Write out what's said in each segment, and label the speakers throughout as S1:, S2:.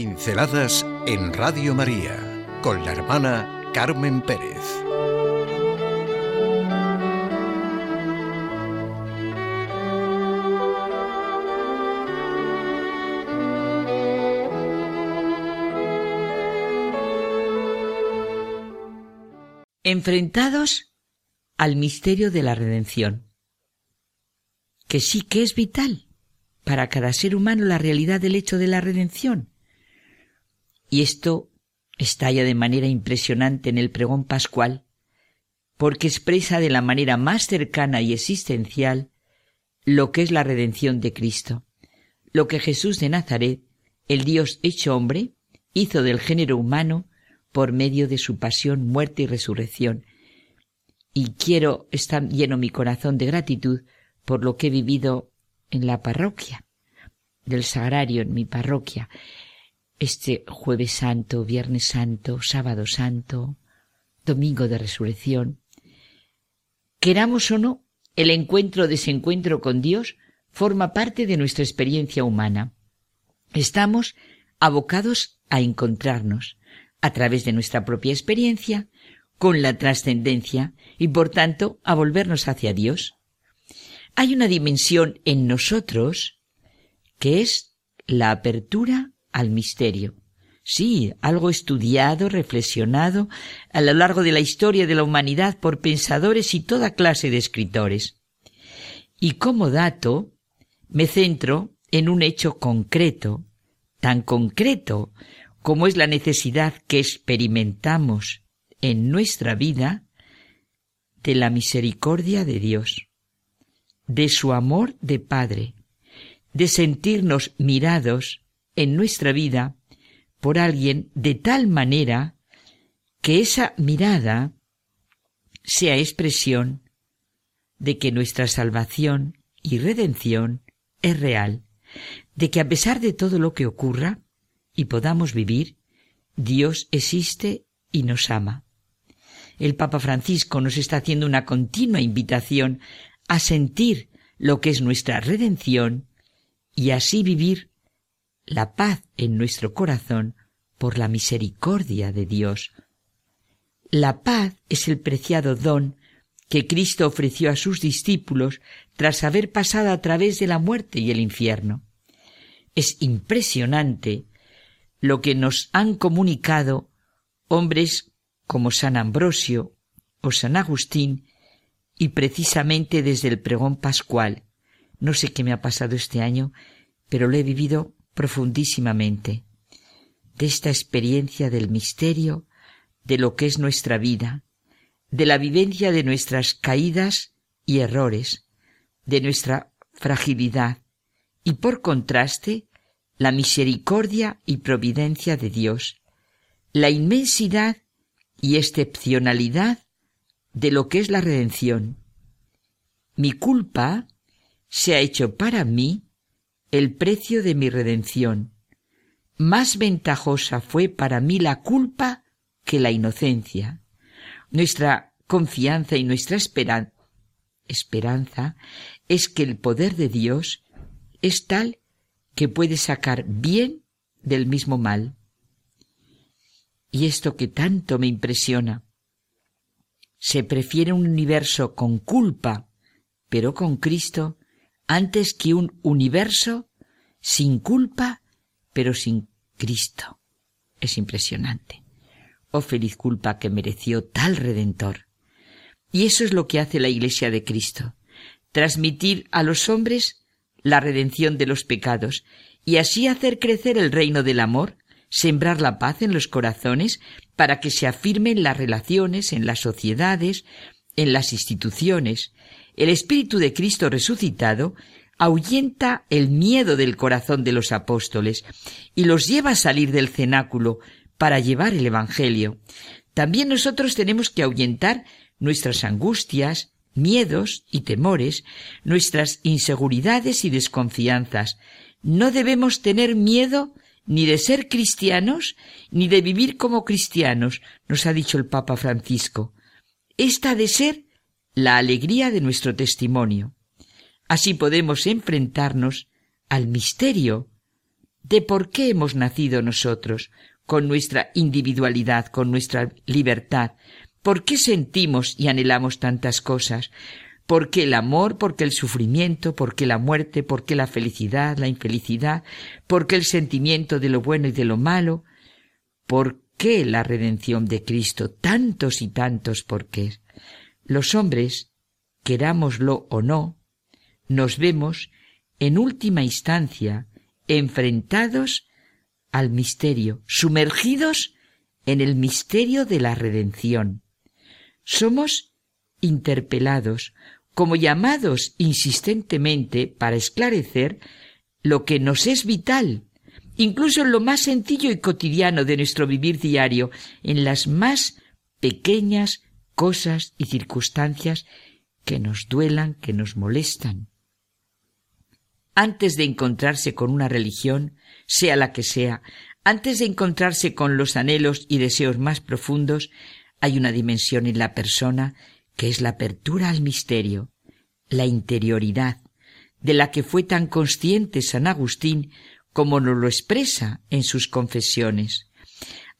S1: Pinceladas en Radio María con la hermana Carmen Pérez.
S2: Enfrentados al misterio de la redención, que sí que es vital para cada ser humano la realidad del hecho de la redención. Y esto estalla de manera impresionante en el pregón pascual, porque expresa de la manera más cercana y existencial lo que es la redención de Cristo, lo que Jesús de Nazaret, el Dios hecho hombre, hizo del género humano por medio de su pasión, muerte y resurrección. Y quiero estar lleno mi corazón de gratitud por lo que he vivido en la parroquia del Sagrario, en mi parroquia, este jueves santo, viernes santo, sábado santo, domingo de resurrección. Queramos o no, el encuentro o desencuentro con Dios forma parte de nuestra experiencia humana. Estamos abocados a encontrarnos a través de nuestra propia experiencia con la trascendencia y por tanto a volvernos hacia Dios. Hay una dimensión en nosotros que es la apertura al misterio. Sí, algo estudiado, reflexionado a lo largo de la historia de la humanidad por pensadores y toda clase de escritores. Y como dato, me centro en un hecho concreto, tan concreto como es la necesidad que experimentamos en nuestra vida de la misericordia de Dios de su amor de Padre, de sentirnos mirados en nuestra vida por alguien de tal manera que esa mirada sea expresión de que nuestra salvación y redención es real, de que a pesar de todo lo que ocurra y podamos vivir, Dios existe y nos ama. El Papa Francisco nos está haciendo una continua invitación a sentir lo que es nuestra redención y así vivir la paz en nuestro corazón por la misericordia de Dios. La paz es el preciado don que Cristo ofreció a sus discípulos tras haber pasado a través de la muerte y el infierno. Es impresionante lo que nos han comunicado hombres como San Ambrosio o San Agustín y precisamente desde el pregón pascual. No sé qué me ha pasado este año, pero lo he vivido profundísimamente. De esta experiencia del misterio, de lo que es nuestra vida, de la vivencia de nuestras caídas y errores, de nuestra fragilidad, y por contraste, la misericordia y providencia de Dios, la inmensidad y excepcionalidad de lo que es la redención. Mi culpa se ha hecho para mí el precio de mi redención. Más ventajosa fue para mí la culpa que la inocencia. Nuestra confianza y nuestra esperanza, esperanza es que el poder de Dios es tal que puede sacar bien del mismo mal. Y esto que tanto me impresiona, se prefiere un universo con culpa, pero con Cristo, antes que un universo sin culpa, pero sin Cristo. Es impresionante. Oh feliz culpa que mereció tal Redentor. Y eso es lo que hace la Iglesia de Cristo, transmitir a los hombres la redención de los pecados y así hacer crecer el reino del amor sembrar la paz en los corazones para que se afirmen las relaciones en las sociedades, en las instituciones. El Espíritu de Cristo resucitado ahuyenta el miedo del corazón de los apóstoles y los lleva a salir del cenáculo para llevar el Evangelio. También nosotros tenemos que ahuyentar nuestras angustias, miedos y temores, nuestras inseguridades y desconfianzas. No debemos tener miedo ni de ser cristianos, ni de vivir como cristianos, nos ha dicho el Papa Francisco. Esta de ser la alegría de nuestro testimonio. Así podemos enfrentarnos al misterio de por qué hemos nacido nosotros, con nuestra individualidad, con nuestra libertad, por qué sentimos y anhelamos tantas cosas, por qué el amor, por qué el sufrimiento, por qué la muerte, por qué la felicidad, la infelicidad, por qué el sentimiento de lo bueno y de lo malo, por qué la redención de Cristo, tantos y tantos por qué. Los hombres, querámoslo o no, nos vemos, en última instancia, enfrentados al misterio, sumergidos en el misterio de la redención. Somos interpelados, como llamados insistentemente para esclarecer lo que nos es vital, incluso en lo más sencillo y cotidiano de nuestro vivir diario, en las más pequeñas cosas y circunstancias que nos duelan, que nos molestan. Antes de encontrarse con una religión, sea la que sea, antes de encontrarse con los anhelos y deseos más profundos, hay una dimensión en la persona que es la apertura al misterio, la interioridad, de la que fue tan consciente San Agustín como nos lo expresa en sus confesiones.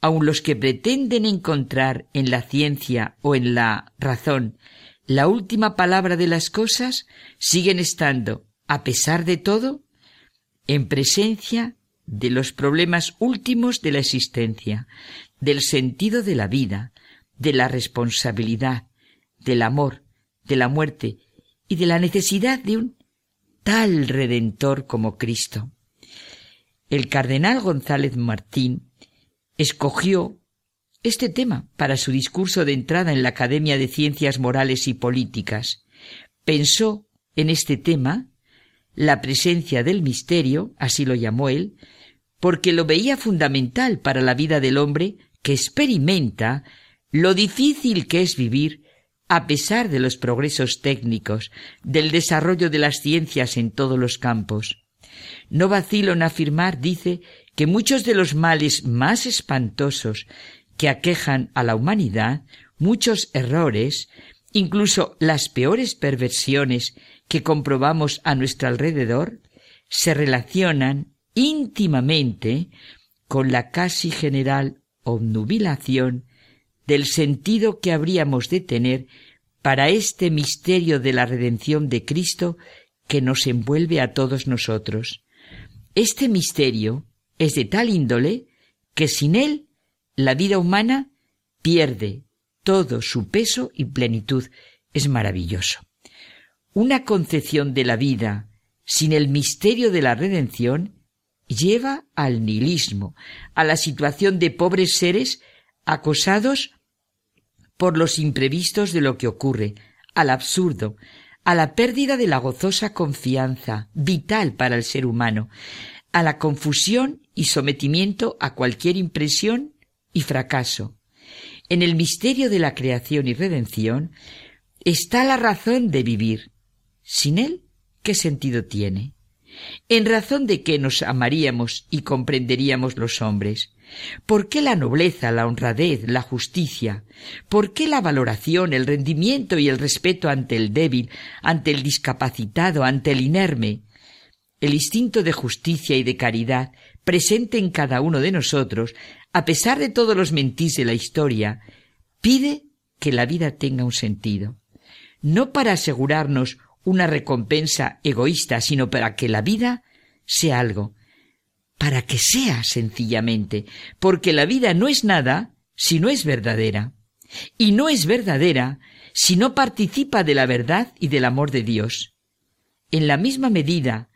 S2: Aun los que pretenden encontrar en la ciencia o en la razón la última palabra de las cosas, siguen estando, a pesar de todo, en presencia de los problemas últimos de la existencia, del sentido de la vida, de la responsabilidad, del amor, de la muerte y de la necesidad de un tal redentor como Cristo. El cardenal González Martín escogió este tema para su discurso de entrada en la Academia de Ciencias Morales y Políticas. Pensó en este tema la presencia del misterio, así lo llamó él, porque lo veía fundamental para la vida del hombre que experimenta lo difícil que es vivir a pesar de los progresos técnicos, del desarrollo de las ciencias en todos los campos. No vacilo en afirmar, dice, que muchos de los males más espantosos que aquejan a la humanidad, muchos errores, incluso las peores perversiones que comprobamos a nuestro alrededor, se relacionan íntimamente con la casi general obnubilación del sentido que habríamos de tener para este misterio de la redención de Cristo que nos envuelve a todos nosotros. Este misterio es de tal índole que sin él la vida humana pierde todo su peso y plenitud. Es maravilloso. Una concepción de la vida sin el misterio de la redención lleva al nihilismo, a la situación de pobres seres acosados por los imprevistos de lo que ocurre, al absurdo, a la pérdida de la gozosa confianza, vital para el ser humano, a la confusión y sometimiento a cualquier impresión y fracaso. En el misterio de la creación y redención está la razón de vivir. Sin él, ¿qué sentido tiene? En razón de qué nos amaríamos y comprenderíamos los hombres, ¿Por qué la nobleza, la honradez, la justicia? ¿Por qué la valoración, el rendimiento y el respeto ante el débil, ante el discapacitado, ante el inerme? El instinto de justicia y de caridad, presente en cada uno de nosotros, a pesar de todos los mentís de la historia, pide que la vida tenga un sentido. No para asegurarnos una recompensa egoísta, sino para que la vida sea algo, para que sea sencillamente, porque la vida no es nada si no es verdadera, y no es verdadera si no participa de la verdad y del amor de Dios. En la misma medida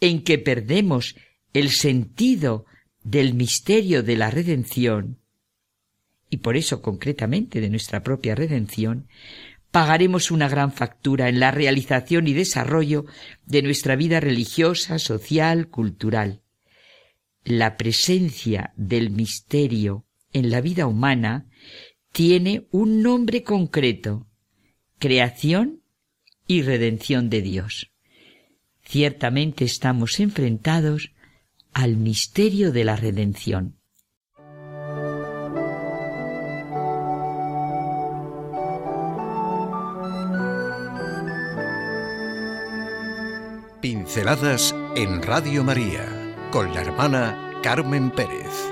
S2: en que perdemos el sentido del misterio de la redención, y por eso concretamente de nuestra propia redención, pagaremos una gran factura en la realización y desarrollo de nuestra vida religiosa, social, cultural la presencia del misterio en la vida humana tiene un nombre concreto, creación y redención de Dios. Ciertamente estamos enfrentados al misterio de la redención.
S1: Pinceladas en Radio María con la hermana Carmen Pérez.